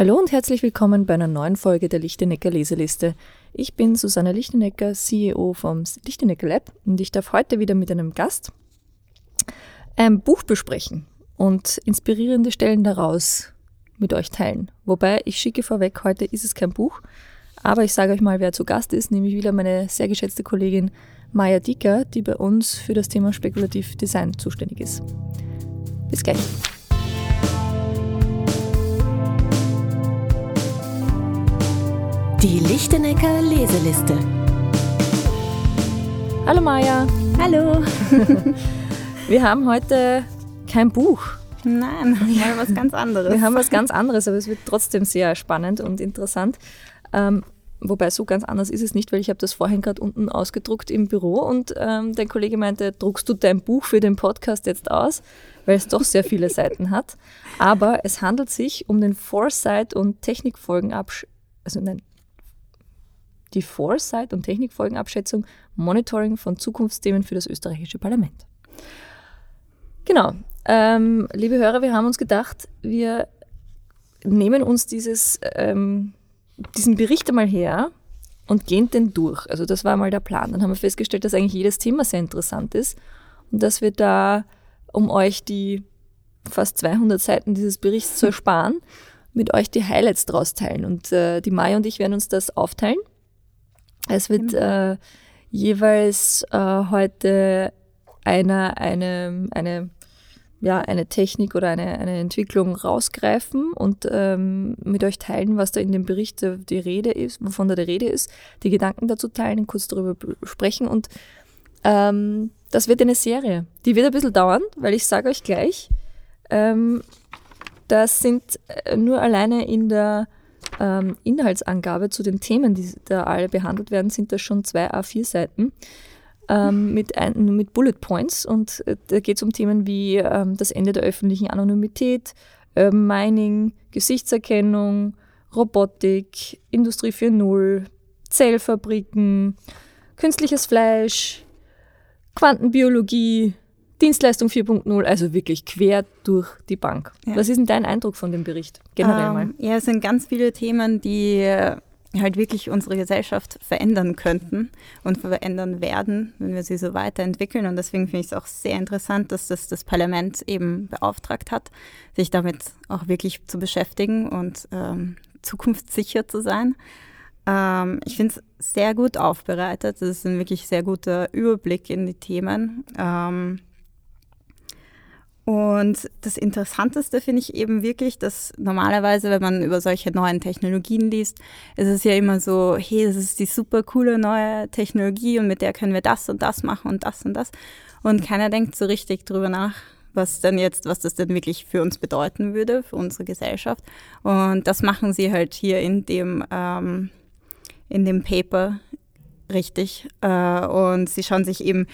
Hallo und herzlich willkommen bei einer neuen Folge der Lichtenecker Leseliste. Ich bin Susanne Lichtenecker, CEO vom Lichtenecker Lab und ich darf heute wieder mit einem Gast ein Buch besprechen und inspirierende Stellen daraus mit euch teilen. Wobei ich schicke vorweg, heute ist es kein Buch, aber ich sage euch mal, wer zu Gast ist, nämlich wieder meine sehr geschätzte Kollegin Maya Dicker, die bei uns für das Thema Spekulativ Design zuständig ist. Bis gleich. Die Lichtenecker Leseliste. Hallo Maja. Hallo. Wir haben heute kein Buch. Nein, wir haben was ganz anderes. Wir haben was ganz anderes, aber es wird trotzdem sehr spannend und interessant. Ähm, wobei so ganz anders ist es nicht, weil ich habe das vorhin gerade unten ausgedruckt im Büro und ähm, der Kollege meinte, druckst du dein Buch für den Podcast jetzt aus, weil es doch sehr viele Seiten hat. Aber es handelt sich um den Foresight und Technikfolgenabsch also nein, die Foresight- und Technikfolgenabschätzung, Monitoring von Zukunftsthemen für das österreichische Parlament. Genau. Ähm, liebe Hörer, wir haben uns gedacht, wir nehmen uns dieses, ähm, diesen Bericht einmal her und gehen den durch. Also das war mal der Plan. Dann haben wir festgestellt, dass eigentlich jedes Thema sehr interessant ist und dass wir da, um euch die fast 200 Seiten dieses Berichts zu ersparen, mit euch die Highlights draus teilen. Und äh, die Maya und ich werden uns das aufteilen. Es wird äh, jeweils äh, heute einer eine, eine, ja, eine Technik oder eine, eine Entwicklung rausgreifen und ähm, mit euch teilen, was da in dem Bericht die Rede ist, wovon da die Rede ist, die Gedanken dazu teilen, kurz darüber sprechen und ähm, das wird eine Serie. Die wird ein bisschen dauern, weil ich sage euch gleich, ähm, das sind äh, nur alleine in der ähm, Inhaltsangabe zu den Themen, die da alle behandelt werden, sind das schon zwei A4-Seiten ähm, mit, mit Bullet Points. Und äh, da geht es um Themen wie ähm, das Ende der öffentlichen Anonymität, Urban Mining, Gesichtserkennung, Robotik, Industrie 4.0, Zellfabriken, künstliches Fleisch, Quantenbiologie, Dienstleistung 4.0, also wirklich quer durch die Bank. Ja. Was ist denn dein Eindruck von dem Bericht generell ähm, mal? Ja, es sind ganz viele Themen, die äh, halt wirklich unsere Gesellschaft verändern könnten und verändern werden, wenn wir sie so weiterentwickeln. Und deswegen finde ich es auch sehr interessant, dass das das Parlament eben beauftragt hat, sich damit auch wirklich zu beschäftigen und ähm, zukunftssicher zu sein. Ähm, ich finde es sehr gut aufbereitet. Das ist ein wirklich sehr guter Überblick in die Themen. Ähm, und das Interessanteste finde ich eben wirklich, dass normalerweise, wenn man über solche neuen Technologien liest, ist es ja immer so, hey, das ist die super coole neue Technologie und mit der können wir das und das machen und das und das. Und keiner denkt so richtig drüber nach, was denn jetzt, was das denn wirklich für uns bedeuten würde, für unsere Gesellschaft. Und das machen sie halt hier in dem, ähm, in dem Paper richtig. Äh, und sie schauen sich eben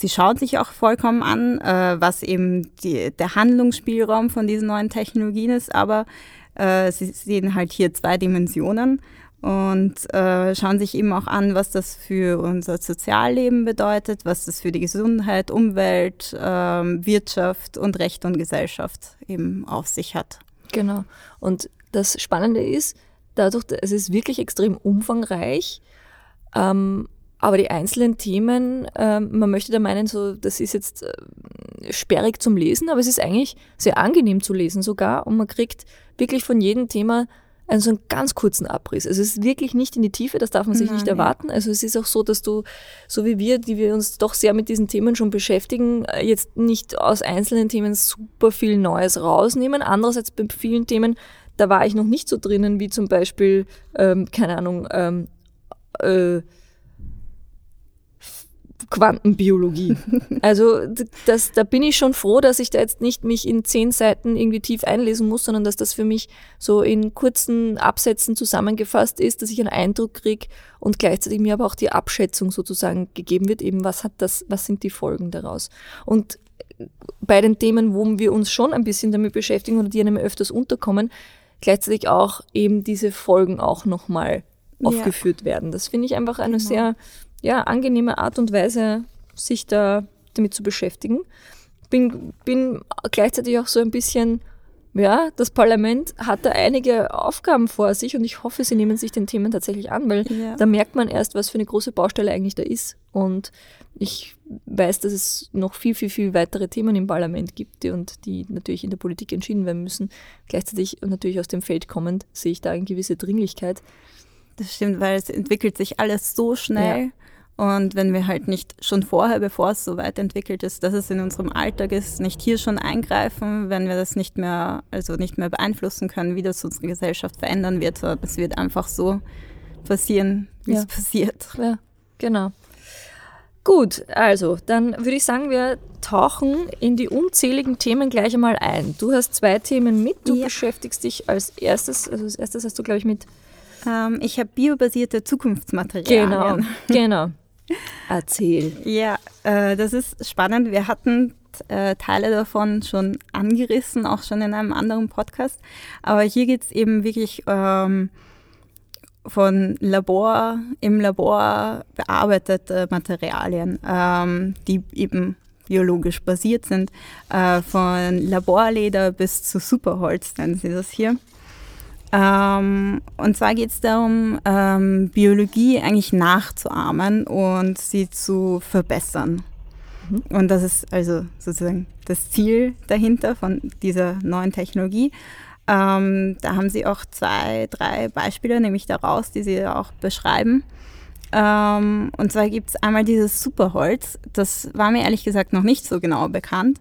Sie schauen sich auch vollkommen an, äh, was eben die, der Handlungsspielraum von diesen neuen Technologien ist, aber äh, sie sehen halt hier zwei Dimensionen und äh, schauen sich eben auch an, was das für unser Sozialleben bedeutet, was das für die Gesundheit, Umwelt, ähm, Wirtschaft und Recht und Gesellschaft eben auf sich hat. Genau. Und das Spannende ist, dadurch, es ist wirklich extrem umfangreich. Ähm, aber die einzelnen Themen, äh, man möchte da meinen, so, das ist jetzt äh, sperrig zum Lesen, aber es ist eigentlich sehr angenehm zu lesen sogar und man kriegt wirklich von jedem Thema einen so einen ganz kurzen Abriss. Also es ist wirklich nicht in die Tiefe, das darf man sich Nein, nicht erwarten. Also es ist auch so, dass du, so wie wir, die wir uns doch sehr mit diesen Themen schon beschäftigen, äh, jetzt nicht aus einzelnen Themen super viel Neues rausnehmen. Andererseits bei vielen Themen, da war ich noch nicht so drinnen, wie zum Beispiel, ähm, keine Ahnung, ähm, äh, Quantenbiologie. Also das, da bin ich schon froh, dass ich da jetzt nicht mich in zehn Seiten irgendwie tief einlesen muss, sondern dass das für mich so in kurzen Absätzen zusammengefasst ist, dass ich einen Eindruck kriege und gleichzeitig mir aber auch die Abschätzung sozusagen gegeben wird, eben was hat das, was sind die Folgen daraus. Und bei den Themen, wo wir uns schon ein bisschen damit beschäftigen oder die einem öfters unterkommen, gleichzeitig auch eben diese Folgen auch nochmal aufgeführt ja. werden. Das finde ich einfach eine genau. sehr ja, angenehme Art und Weise, sich da damit zu beschäftigen. Bin, bin gleichzeitig auch so ein bisschen ja, das Parlament hat da einige Aufgaben vor sich und ich hoffe, sie nehmen sich den Themen tatsächlich an, weil Ja. da merkt man erst, was für eine große Baustelle eigentlich da ist. Und ich weiß, dass es noch viel, viel, viel weitere Themen im Parlament gibt die, und die natürlich in der Politik entschieden werden müssen. Gleichzeitig und natürlich aus dem Feld kommend sehe ich da eine gewisse Dringlichkeit. Das stimmt, weil es entwickelt sich alles so schnell. Und wenn wir halt nicht schon vorher, bevor es so weit entwickelt ist, dass es in unserem Alltag ist, nicht hier schon eingreifen, wenn wir das nicht mehr, also nicht mehr beeinflussen können, wie das unsere Gesellschaft verändern wird, sondern es wird einfach so passieren, wie Ja. es passiert. Ja, genau. Gut, also dann würde ich sagen, wir tauchen in die unzähligen Themen gleich einmal ein. Du hast zwei Themen mit. Du Ja. beschäftigst dich als erstes, also als erstes hast du, glaube ich, mit Ähm, ich habe biobasierte Zukunftsmaterialien. Genau, genau. Erzähl. Ja, äh, das ist spannend. Wir hatten äh, Teile davon schon angerissen, auch schon in einem anderen Podcast. Aber hier geht es eben wirklich ähm, von Labor, im Labor bearbeitete Materialien, ähm, die eben biologisch basiert sind. Äh, von Laborleder bis zu Superholz nennen sie das hier. Ähm, und zwar geht es darum, ähm, Biologie eigentlich nachzuahmen und sie zu verbessern. Und das ist also sozusagen das Ziel dahinter von dieser neuen Technologie. Ähm, da haben sie auch zwei, drei Beispiele, nämlich daraus, die sie auch beschreiben. Ähm, und zwar gibt es einmal dieses Superholz. Das war mir ehrlich gesagt noch nicht so genau bekannt.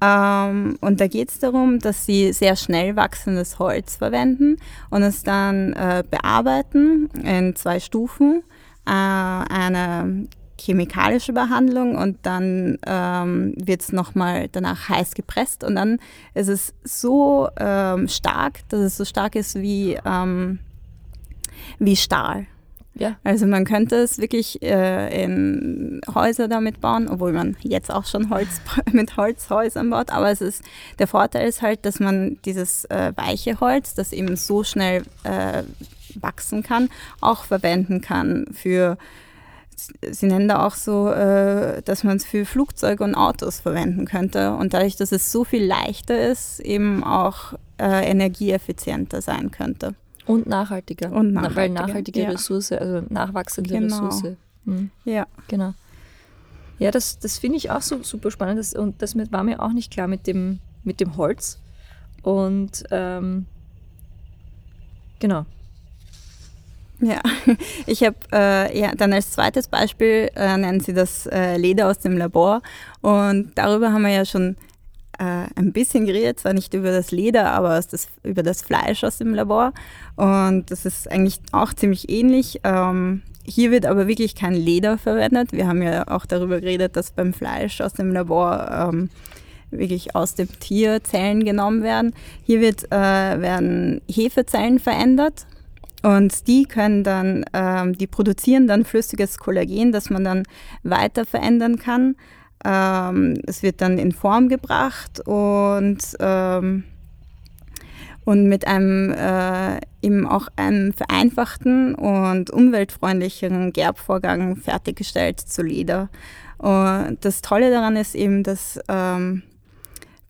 Ähm, und da geht es darum, dass sie sehr schnell wachsendes Holz verwenden und es dann äh, bearbeiten in zwei Stufen. Äh, eine chemikalische Behandlung und dann ähm, wird es nochmal danach heiß gepresst und dann ist es so ähm, stark, dass es so stark ist wie, ähm, wie Stahl. Ja. Also man könnte es wirklich äh, in Häuser damit bauen, obwohl man jetzt auch schon Holz mit Holzhäusern baut. Aber es ist der Vorteil ist halt, dass man dieses äh, weiche Holz, das eben so schnell äh, wachsen kann, auch verwenden kann für Sie nennen da auch so, äh, dass man es für Flugzeuge und Autos verwenden könnte und dadurch, dass es so viel leichter ist, eben auch äh, energieeffizienter sein könnte. Und nachhaltiger. Und Na, Weil nachhaltiger, nachhaltige ja. Ressource, also nachwachsende Genau. Ressource. Mhm. Ja. Genau. Ja, das, das finde ich auch so super spannend. Das, und das war mir auch nicht klar mit dem, mit dem Holz. Und ähm, genau. Ja, ich habe äh, ja, dann als zweites Beispiel äh, nennen Sie das äh, Leder aus dem Labor und darüber haben wir ja schon äh, ein bisschen geredet, zwar nicht über das Leder, aber das, über das Fleisch aus dem Labor und das ist eigentlich auch ziemlich ähnlich. Ähm, hier wird aber wirklich kein Leder verwendet. Wir haben ja auch darüber geredet, dass beim Fleisch aus dem Labor ähm, wirklich aus dem Tier Zellen genommen werden. Hier wird, äh, werden Hefezellen verändert und die können dann, ähm, die produzieren dann flüssiges Kollagen, das man dann weiter verändern kann. Ähm, es wird dann in Form gebracht und, ähm, und mit einem äh, eben auch einem vereinfachten und umweltfreundlicheren Gerbvorgang fertiggestellt zu Leder. Und das Tolle daran ist eben, dass ähm,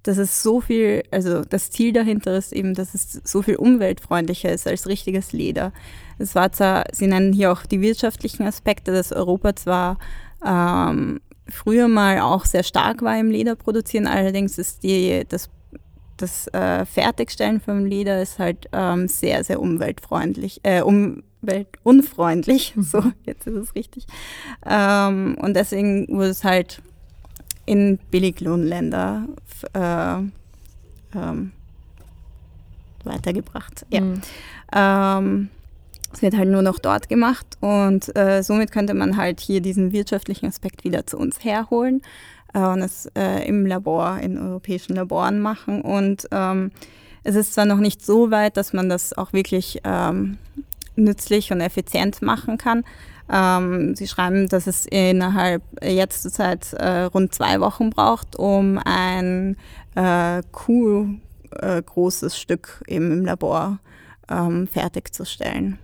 dass es so viel, also das Ziel dahinter ist eben, dass es so viel umweltfreundlicher ist als richtiges Leder. Es war zwar, Sie nennen hier auch die wirtschaftlichen Aspekte, dass Europa zwar ähm, früher mal auch sehr stark war im Lederproduzieren, allerdings ist die, das, das äh, Fertigstellen vom Leder ist halt ähm, sehr, sehr umweltfreundlich, äh, umweltunfreundlich, so, jetzt ist es richtig. Ähm, und deswegen wurde es halt in Billiglohnländer äh, ähm, weitergebracht. Ja. Mhm. Es wird halt nur noch dort gemacht und äh, somit könnte man halt hier diesen wirtschaftlichen Aspekt wieder zu uns herholen äh, und es äh, im Labor, in europäischen Laboren machen. Und ähm, es ist zwar noch nicht so weit, dass man das auch wirklich ähm, nützlich und effizient machen kann. Ähm, sie schreiben, dass es innerhalb jetzt zur Zeit äh, rund zwei Wochen braucht, um ein äh, Kuh äh, großes Stück eben im Labor ähm, fertigzustellen.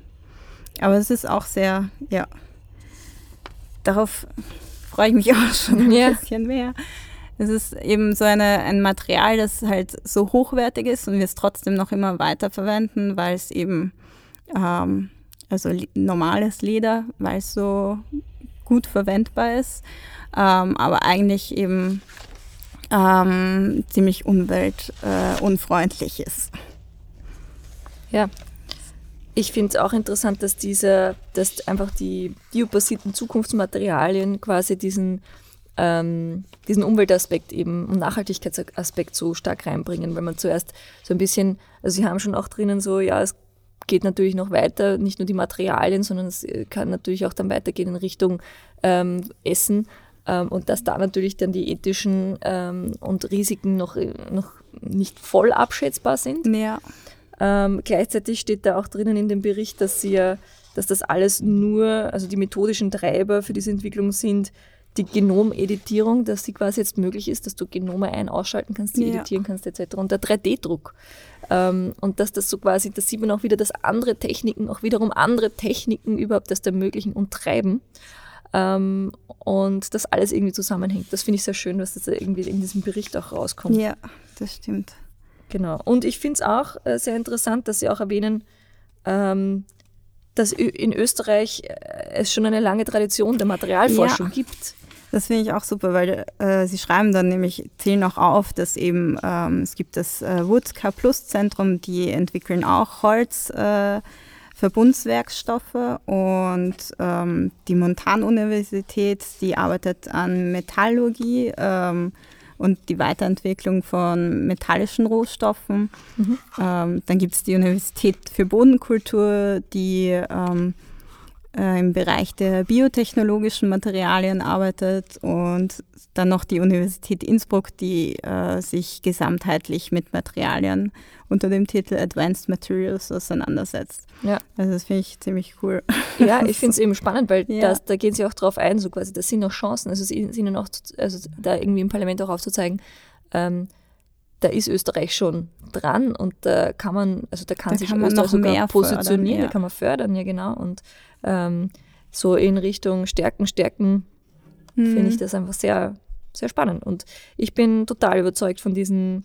Aber es ist auch sehr, ja, darauf freue ich mich auch schon ein Ja. bisschen mehr. Es ist eben so eine, ein Material, das halt so hochwertig ist und wir es trotzdem noch immer weiter verwenden, weil es eben, ähm, also normales Leder, weil es so gut verwendbar ist, ähm, aber eigentlich eben ähm, ziemlich umweltunfreundlich äh, ist. Ja, ich finde es auch interessant, dass diese, dass einfach die biobasierten Zukunftsmaterialien quasi diesen, ähm, diesen Umweltaspekt eben und Nachhaltigkeitsaspekt so stark reinbringen, weil man zuerst so ein bisschen, also sie haben schon auch drinnen so, ja, es geht natürlich noch weiter, nicht nur die Materialien, sondern es kann natürlich auch dann weitergehen in Richtung ähm, Essen ähm, und dass da natürlich dann die ethischen ähm, und Risiken noch, noch nicht voll abschätzbar sind. Ja. Ähm, gleichzeitig steht da auch drinnen in dem Bericht, dass sie ja, dass das alles nur, also die methodischen Treiber für diese Entwicklung sind, die Genomeditierung, dass sie quasi jetzt möglich ist, dass du Genome ein- ausschalten kannst, die ja. editieren kannst, etc. Und der 3D-Druck. Ähm, und dass das so quasi, da sieht man auch wieder, dass andere Techniken, auch wiederum andere Techniken überhaupt das ermöglichen und treiben. Ähm, und das alles irgendwie zusammenhängt. Das finde ich sehr schön, dass das irgendwie in diesem Bericht auch rauskommt. Ja, das stimmt. Genau. Und ich finde es auch äh, sehr interessant, dass Sie auch erwähnen, ähm, dass in Österreich äh, es schon eine lange Tradition der Materialforschung ja. gibt. Das finde ich auch super, weil äh, sie schreiben dann nämlich, zählen auch auf, dass eben ähm, es gibt das äh, Wood K Plus Zentrum, die entwickeln auch Holz. Äh, Verbundswerkstoffe und ähm, die Montan-Universität, die arbeitet an Metallurgie. Ähm, und die Weiterentwicklung von metallischen Rohstoffen. Mhm. Ähm, dann gibt es die Universität für Bodenkultur, die ähm, äh, im Bereich der biotechnologischen Materialien arbeitet und dann noch die Universität Innsbruck, die äh, sich gesamtheitlich mit Materialien unter dem Titel Advanced Materials auseinandersetzt. Ja. Also das finde ich ziemlich cool. Ja, ich finde es eben spannend, weil ja. das, da gehen sie auch drauf ein, so quasi, das sind noch Chancen, also ist ihnen auch, also da irgendwie im Parlament auch aufzuzeigen, ähm, da ist Österreich schon dran und da kann man, also da kann da sich kann Österreich sogar positionieren, fördern, ja. da kann man fördern, ja genau. Und ähm, so in Richtung Stärken, Stärken mhm. finde ich das einfach sehr, sehr spannend. Und ich bin total überzeugt von diesen,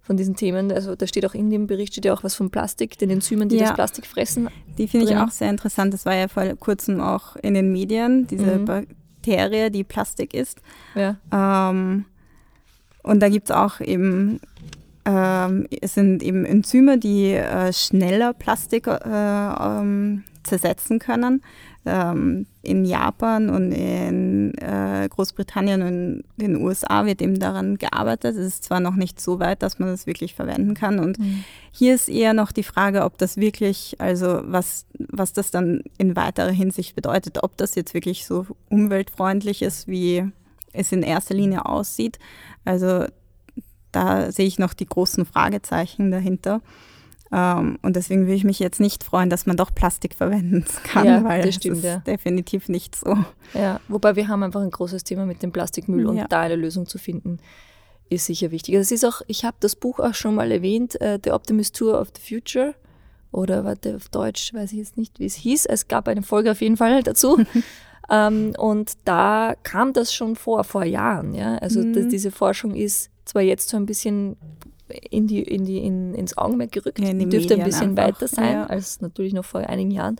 von diesen Themen. Also da steht auch in dem Bericht steht ja auch was von Plastik, den Enzymen, die ja. das Plastik fressen. Die finde ich auch sehr interessant. Das war ja vor kurzem auch in den Medien, diese mhm. Bakterie, die Plastik ist. Ja. Ähm, und da gibt es auch eben, ähm, es sind eben Enzyme, die äh, schneller Plastik äh, ähm, zersetzen können. Ähm, in Japan und in äh, Großbritannien und in den USA wird eben daran gearbeitet. Es ist zwar noch nicht so weit, dass man das wirklich verwenden kann. Und mhm. hier ist eher noch die Frage, ob das wirklich, also was, was das dann in weiterer Hinsicht bedeutet, ob das jetzt wirklich so umweltfreundlich ist, wie es in erster Linie aussieht. Also da sehe ich noch die großen Fragezeichen dahinter. Um, und deswegen will ich mich jetzt nicht freuen, dass man doch Plastik verwenden kann, ja, weil das stimmt, ist ja. definitiv nicht so. Ja, wobei wir haben einfach ein großes Thema mit dem Plastikmüll und da eine Lösung zu finden, ist sicher wichtig. Also es ist auch, ich habe das Buch auch schon mal erwähnt, uh, The Optimist Tour of the Future. Oder warte, auf Deutsch weiß ich jetzt nicht, wie es hieß. Es gab eine Folge auf jeden Fall dazu. ähm, und da kam das schon vor, vor Jahren. Ja? Also mhm. diese Forschung ist zwar jetzt so ein bisschen in die, in die, in, ins Augenmerk gerückt. Ja, die dürfte ein bisschen einfach. weiter sein ja. als natürlich noch vor einigen Jahren.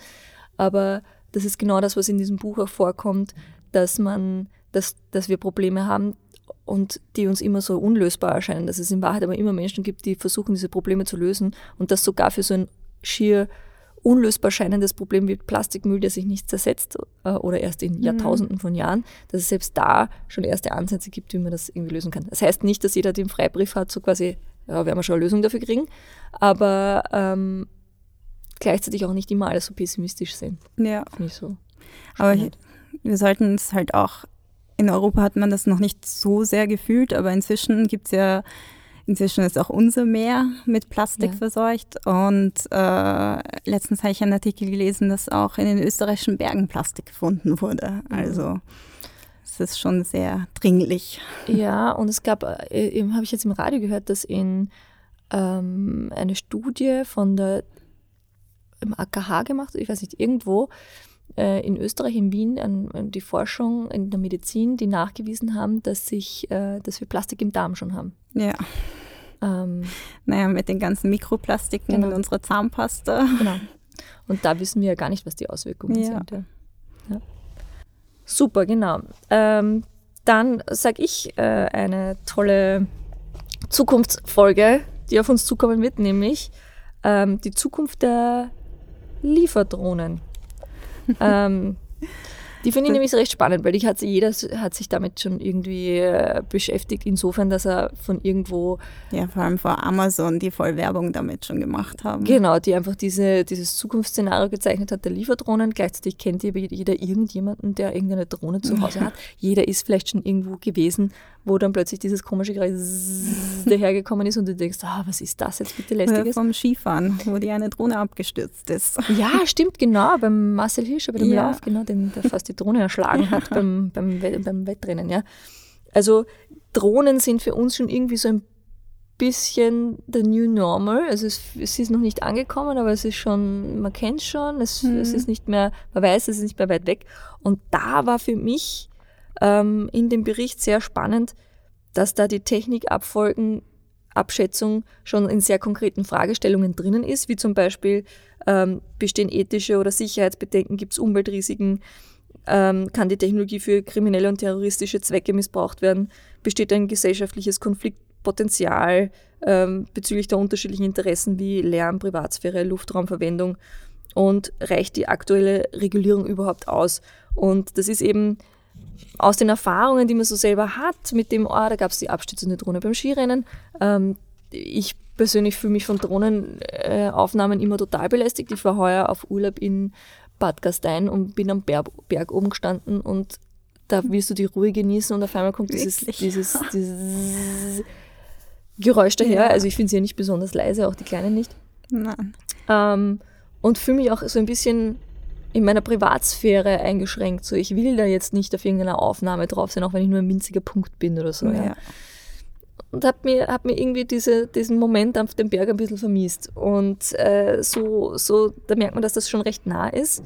Aber das ist genau das, was in diesem Buch auch vorkommt, dass man, dass, dass wir Probleme haben und die uns immer so unlösbar erscheinen, dass es in Wahrheit aber immer Menschen gibt, die versuchen, diese Probleme zu lösen und das sogar für so ein schier unlösbar scheinendes Problem wie Plastikmüll, der sich nicht zersetzt äh, oder erst in mhm. Jahrtausenden von Jahren, dass es selbst da schon erste Ansätze gibt, wie man das irgendwie lösen kann. Das heißt nicht, dass jeder den Freibrief hat, so quasi, ja, werden wir schon eine Lösung dafür kriegen, aber ähm, gleichzeitig auch nicht immer alles so pessimistisch sehen. Ja. Finde ich so. Aber ich, wir sollten es halt auch, in Europa hat man das noch nicht so sehr gefühlt, aber inzwischen gibt es ja Inzwischen ist auch unser Meer mit Plastik ja. verseucht. Und äh, letztens habe ich einen Artikel gelesen, dass auch in den österreichischen Bergen Plastik gefunden wurde. Also es ist schon sehr dringlich. Ja, und es gab, äh, habe ich jetzt im Radio gehört, dass in ähm, eine Studie von der im AKH gemacht, ich weiß nicht, irgendwo, äh, in Österreich, in Wien, an, an, die Forschung in der Medizin, die nachgewiesen haben, dass, sich, äh, dass wir Plastik im Darm schon haben. Ja. Ähm, naja, mit den ganzen Mikroplastiken genau. in unserer Zahnpasta. Genau. Und da wissen wir ja gar nicht, was die Auswirkungen ja. sind. Ja. Ja. Super, genau. Ähm, dann sage ich äh, eine tolle Zukunftsfolge, die auf uns zukommen wird, nämlich ähm, die Zukunft der Lieferdrohnen. ähm, die finde ich nämlich recht spannend, weil ich hat, jeder hat sich damit schon irgendwie äh, beschäftigt, insofern, dass er von irgendwo. Ja, vor allem vor Amazon, die voll Werbung damit schon gemacht haben. Genau, die einfach diese, dieses Zukunftsszenario gezeichnet hat der Lieferdrohnen. Gleichzeitig kennt jeder irgendjemanden, der irgendeine Drohne zu Hause hat. Jeder ist vielleicht schon irgendwo gewesen, wo dann plötzlich dieses komische Geräusch dahergekommen ist und du denkst, ah, was ist das jetzt bitte lästiges? Oder vom Skifahren, wo die eine Drohne abgestürzt ist. Ja, stimmt, genau, beim Marcel Hirscher, bei dem ja. Lauf, genau, den, der fast die Drohne erschlagen hat beim, beim, beim Wettrennen, ja. Also Drohnen sind für uns schon irgendwie so ein bisschen the new normal. Also es, es, ist noch nicht angekommen, aber es ist schon, man kennt es schon, es, mhm. es, ist nicht mehr, man weiß, es ist nicht mehr weit weg. Und da war für mich ähm, in dem Bericht sehr spannend, dass da die Technikabfolgenabschätzung schon in sehr konkreten Fragestellungen drinnen ist, wie zum Beispiel ähm, bestehen ethische oder Sicherheitsbedenken, gibt es Umweltrisiken, ähm, kann die Technologie für kriminelle und terroristische Zwecke missbraucht werden, besteht ein gesellschaftliches Konfliktpotenzial ähm, bezüglich der unterschiedlichen Interessen wie Lärm, Privatsphäre, Luftraumverwendung und reicht die aktuelle Regulierung überhaupt aus? Und das ist eben aus den Erfahrungen, die man so selber hat, mit dem, oh, da gab es die abstützende Drohne beim Skirennen. Ähm, ich persönlich fühle mich von Drohnenaufnahmen äh, immer total belästigt. Ich war heuer auf Urlaub in Bad Gastein und bin am Berg, Berg oben gestanden und da willst du die Ruhe genießen und auf einmal kommt dieses, dieses, dieses Geräusch daher. Ja. Also ich finde sie ja nicht besonders leise, auch die Kleinen nicht. Nein. Ähm, und fühle mich auch so ein bisschen in meiner Privatsphäre eingeschränkt. So, ich will da jetzt nicht auf irgendeiner Aufnahme drauf sein, auch wenn ich nur ein winziger Punkt bin oder so. Ja. ja. Und habe mir, hab mir irgendwie diese, diesen Moment auf dem Berg ein bisschen vermisst. Und äh, so, so, da merkt man, dass das schon recht nah ist.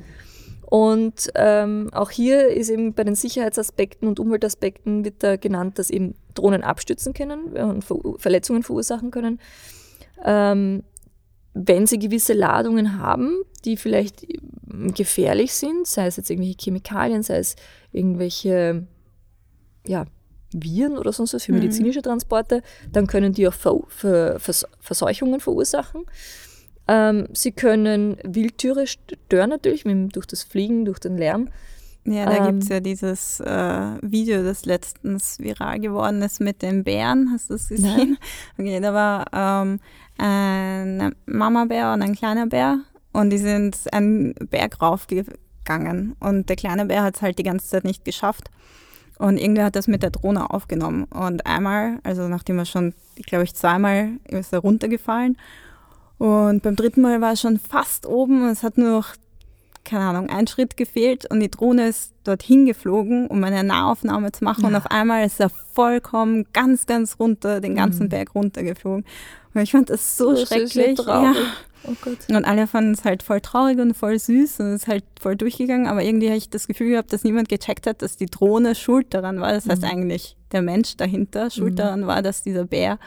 Und ähm, auch hier ist eben bei den Sicherheitsaspekten und Umweltaspekten wird da genannt, dass eben Drohnen abstützen können und Verletzungen verursachen können. Ähm, wenn sie gewisse Ladungen haben, die vielleicht gefährlich sind, sei es jetzt irgendwelche Chemikalien, sei es irgendwelche ja, Viren oder sonst was für mhm. medizinische Transporte, dann können die auch Ver Ver Vers Verseuchungen verursachen. Ähm, sie können Wildtiere stören natürlich, mit, durch das Fliegen, durch den Lärm. Ja, da ähm, gibt es ja dieses äh, Video, das letztens viral geworden ist mit den Bären. Hast du es gesehen? Nein. Okay, da war ähm, ein Mama-Bär und ein kleiner Bär und die sind einen Berg raufgegangen und der kleine Bär hat es halt die ganze Zeit nicht geschafft. Und irgendwer hat das mit der Drohne aufgenommen. Und einmal, also nachdem er schon, ich glaube ich, zweimal ist er runtergefallen. Und beim dritten Mal war er schon fast oben. Es hat nur noch, keine Ahnung, ein Schritt gefehlt. Und die Drohne ist dorthin geflogen, um eine Nahaufnahme zu machen. Ja. Und auf einmal ist er vollkommen ganz, ganz runter, den ganzen mhm. Berg runtergeflogen. Und ich fand das so das schrecklich. ja. Oh und alle fanden es halt voll traurig und voll süß und es ist halt voll durchgegangen. Aber irgendwie habe ich das Gefühl gehabt, dass niemand gecheckt hat, dass die Drohne schuld daran war. Das heißt mhm. eigentlich der Mensch dahinter schuld mhm. daran war, dass dieser Bär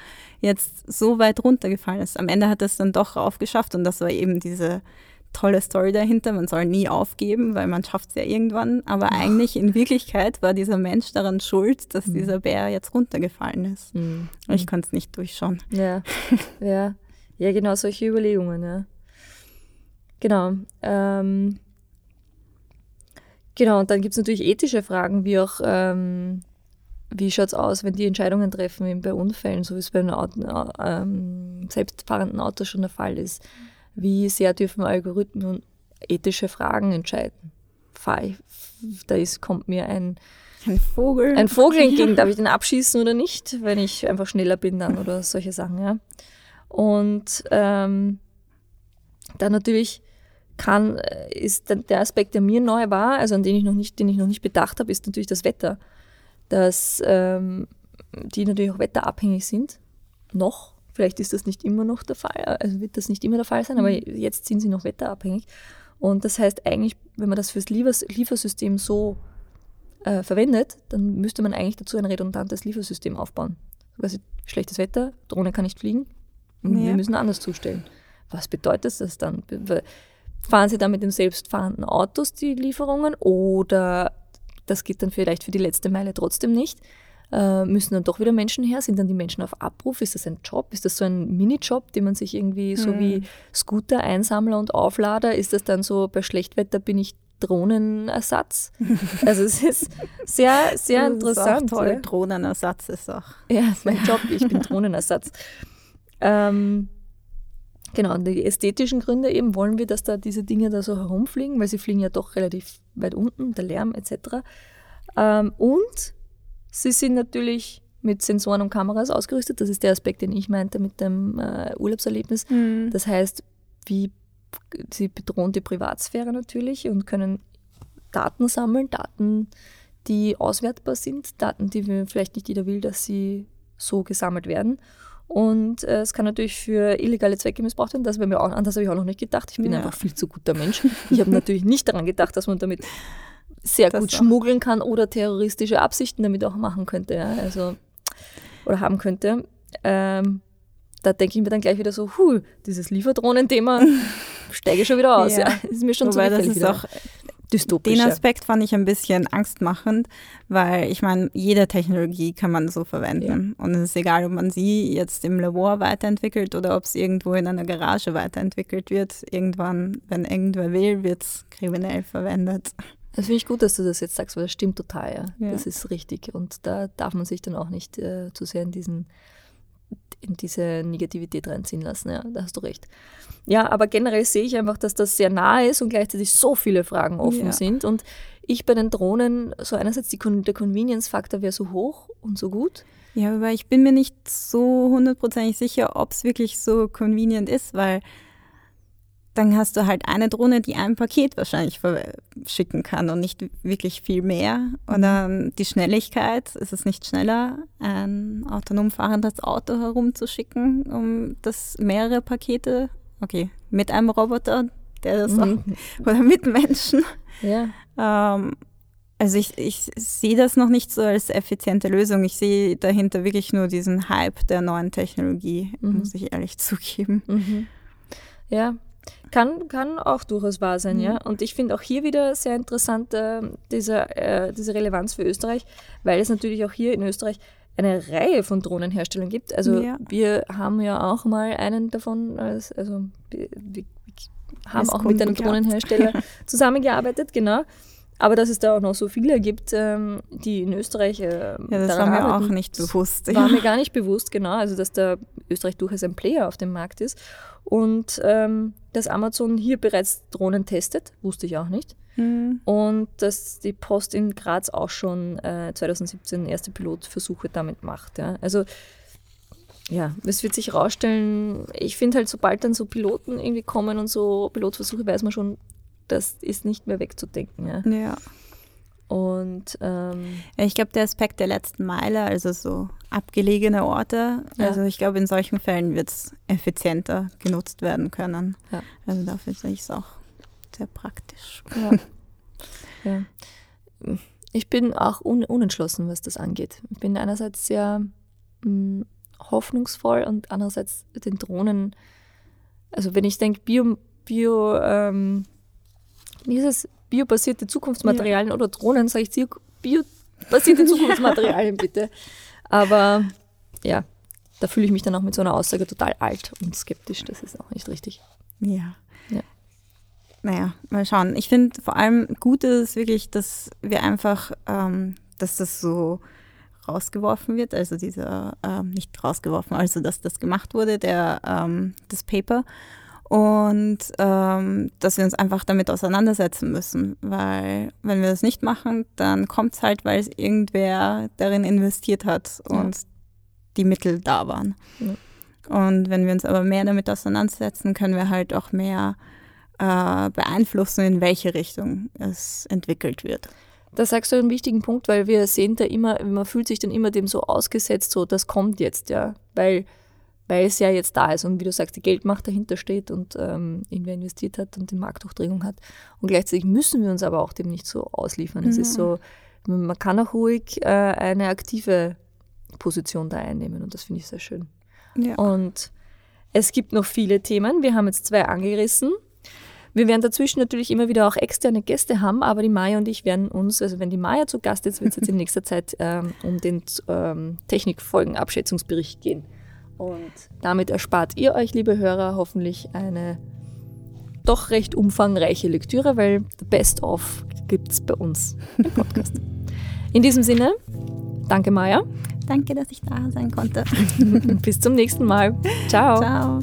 jetzt so weit runtergefallen ist. Am Ende hat er es dann doch raufgeschafft und das war eben diese tolle Story dahinter. Man soll nie aufgeben, weil man schafft es ja irgendwann. Aber Ach. eigentlich in Wirklichkeit war dieser Mensch daran schuld, dass mhm. dieser Bär jetzt runtergefallen ist. Mhm. Ich konnte es nicht durchschauen. Ja, ja. Ja, genau, solche Überlegungen, ja. Genau. Ähm, genau, und dann gibt es natürlich ethische Fragen, wie auch, ähm, wie schaut es aus, wenn die Entscheidungen treffen, eben bei Unfällen, so wie es bei einem Auto, ähm, selbstfahrenden Autos schon der Fall ist. Wie sehr dürfen Algorithmen ethische Fragen entscheiden? Da ist, kommt mir ein, ein Vogel. Ein Vogel entgegen, darf ich den abschießen oder nicht, wenn ich einfach schneller bin dann oder solche Sachen, ja. Und ähm, dann natürlich kann, äh, ist der Aspekt, der mir neu war, also an den ich noch nicht, den ich noch nicht bedacht habe, ist natürlich das Wetter. Dass ähm, die natürlich auch wetterabhängig sind. Noch. Vielleicht ist das nicht immer noch der Fall, also wird das nicht immer der Fall sein, aber mhm. jetzt sind sie noch wetterabhängig. Und das heißt eigentlich, wenn man das fürs Liefersystem so äh, verwendet, dann müsste man eigentlich dazu ein redundantes Liefersystem aufbauen. Quasi schlechtes Wetter, Drohne kann nicht fliegen, ja. wir müssen anders zustellen. Was bedeutet das dann? Fahren Sie dann mit den selbstfahrenden Autos die Lieferungen oder das geht dann vielleicht für die letzte Meile trotzdem nicht? Äh, müssen dann doch wieder Menschen her? Sind dann die Menschen auf Abruf? Ist das ein Job? Ist das so ein Minijob, den man sich irgendwie so mhm. wie Scooter, Einsammler und Auflader? Ist das dann so, bei Schlechtwetter bin ich Drohnenersatz? also es ist sehr, sehr das interessant. Toll. Ja. Drohnenersatz ist auch. Ja, ist mein Job, ich bin Drohnenersatz. ähm, Genau, und die ästhetischen Gründe eben wollen wir, dass da diese Dinge da so herumfliegen, weil sie fliegen ja doch relativ weit unten, der Lärm etc. Ähm, und sie sind natürlich mit Sensoren und Kameras ausgerüstet. Das ist der Aspekt, den ich meinte mit dem äh, Urlaubserlebnis. Mhm. Das heißt, wie sie bedrohen die Privatsphäre natürlich und können Daten sammeln, Daten, die auswertbar sind, Daten, die vielleicht nicht jeder will, dass sie so gesammelt werden. Und äh, es kann natürlich für illegale Zwecke missbraucht werden. Das, mir auch, an das habe ich auch noch nicht gedacht. Ich bin ja. einfach viel zu guter Mensch. Ich habe natürlich nicht daran gedacht, dass man damit sehr das gut auch. schmuggeln kann oder terroristische Absichten damit auch machen könnte. Ja? Also, oder haben könnte. Ähm, da denke ich mir dann gleich wieder so, huh, dieses Lieferdrohnen-Thema steige schon wieder aus. Ja. ja. Ist mir schon Wobei zu das ist wieder. auch dystopischer. Den Aspekt fand ich ein bisschen angstmachend, weil ich meine, jede Technologie kann man so verwenden. Ja. Und es ist egal, ob man sie jetzt im Labor weiterentwickelt oder ob es irgendwo in einer Garage weiterentwickelt wird. Irgendwann, wenn irgendwer will, wird es kriminell verwendet. Das finde ich gut, dass du das jetzt sagst, weil das stimmt total. Ja. ja. Das ist richtig. Und da darf man sich dann auch nicht äh, zu sehr in diesen in diese Negativität reinziehen lassen. Ja, da hast du recht. Ja, aber generell sehe ich einfach, dass das sehr nahe ist und gleichzeitig so viele Fragen offen ja. sind. Und ich bei den Drohnen, so einerseits die, der Convenience-Faktor wäre so hoch und so gut. Ja, aber ich bin mir nicht so hundertprozentig sicher, ob es wirklich so convenient ist, weil dann hast du halt eine Drohne, die ein Paket wahrscheinlich schicken kann und nicht wirklich viel mehr. Oder mhm. die Schnelligkeit, ist es nicht schneller, ein autonom fahrendes Auto herumzuschicken, um das mehrere Pakete, okay, mit einem Roboter, der das mhm. auch, oder mit Menschen. Ja. Ähm, also ich, ich sehe das noch nicht so als effiziente Lösung. Ich sehe dahinter wirklich nur diesen Hype der neuen Technologie, mhm. muss ich ehrlich zugeben. Mhm. Ja, kann, kann auch durchaus wahr sein, mhm. ja. Und ich finde auch hier wieder sehr interessant äh, diese, äh, diese Relevanz für Österreich, weil es natürlich auch hier in Österreich eine Reihe von Drohnenherstellern gibt. Also ja. wir haben ja auch mal einen davon, als, also wir, wir haben auch mit einem Drohnenhersteller zusammengearbeitet, genau. Aber dass es da auch noch so viele gibt, ähm, die in Österreich. Äh, ja, das war mir arbeiten, auch nicht bewusst. War mir gar nicht bewusst, genau. Also, dass da Österreich durchaus ein Player auf dem Markt ist. Und ähm, dass Amazon hier bereits Drohnen testet, wusste ich auch nicht. Mhm. Und dass die Post in Graz auch schon äh, 2017 erste Pilotversuche damit macht. Ja. Also ja, es wird sich herausstellen, ich finde halt, sobald dann so Piloten irgendwie kommen und so Pilotversuche, weiß man schon, das ist nicht mehr wegzudenken. Ja. ja. Und ähm, ich glaube, der Aspekt der letzten Meile, also so abgelegene Orte, ja. also ich glaube, in solchen Fällen wird es effizienter genutzt werden können. Ja. Also dafür sehe ich es auch sehr praktisch. Ja. Ich bin auch un unentschlossen, was das angeht. Ich bin einerseits sehr mh, hm, hoffnungsvoll und andererseits den Drohnen, also wenn ich denke, Bio, Bio ähm, wie ist es, biobasierte Zukunftsmaterialien ja. oder Drohnen, sage ich biobasierte Zukunftsmaterialien bitte. Aber ja, da fühle ich mich dann auch mit so einer Aussage total alt und skeptisch. Das ist auch nicht richtig. Ja. ja. Naja, mal schauen. Ich finde vor allem gut ist wirklich, dass wir einfach, ähm, dass das so rausgeworfen wird, also dieser, ähm, nicht rausgeworfen, also dass das gemacht wurde, der, ähm, das Paper und ähm, dass wir uns einfach damit auseinandersetzen müssen, weil wenn wir das nicht machen, dann kommt es halt, weil es irgendwer darin investiert hat und ja. die Mittel da waren. Ja. Und wenn wir uns aber mehr damit auseinandersetzen, können wir halt auch mehr äh, beeinflussen, in welche Richtung es entwickelt wird. Da sagst du einen wichtigen Punkt, weil wir sehen da immer, man fühlt sich dann immer dem so ausgesetzt, so das kommt jetzt, ja, weil weil es ja jetzt da ist und wie du sagst, die Geldmacht dahinter steht und ähm, irgendwer investiert hat und die Marktdurchdringung hat. Und gleichzeitig müssen wir uns aber auch dem nicht so ausliefern. Mhm. Es ist so, man kann auch ruhig äh, eine aktive Position da einnehmen und das finde ich sehr schön. Ja. Und es gibt noch viele Themen. Wir haben jetzt zwei angerissen. Wir werden dazwischen natürlich immer wieder auch externe Gäste haben, aber die Maya und ich werden uns, also wenn die Maya zu Gast ist, wird es jetzt in nächster Zeit ähm, um den ähm, Technikfolgenabschätzungsbericht gehen. Und damit erspart ihr euch, liebe Hörer, hoffentlich eine doch recht umfangreiche Lektüre, weil the best of gibt es bei uns im Podcast. In diesem Sinne, danke Maya. Danke, dass ich da sein konnte. Bis zum nächsten Mal. Ciao. Ciao.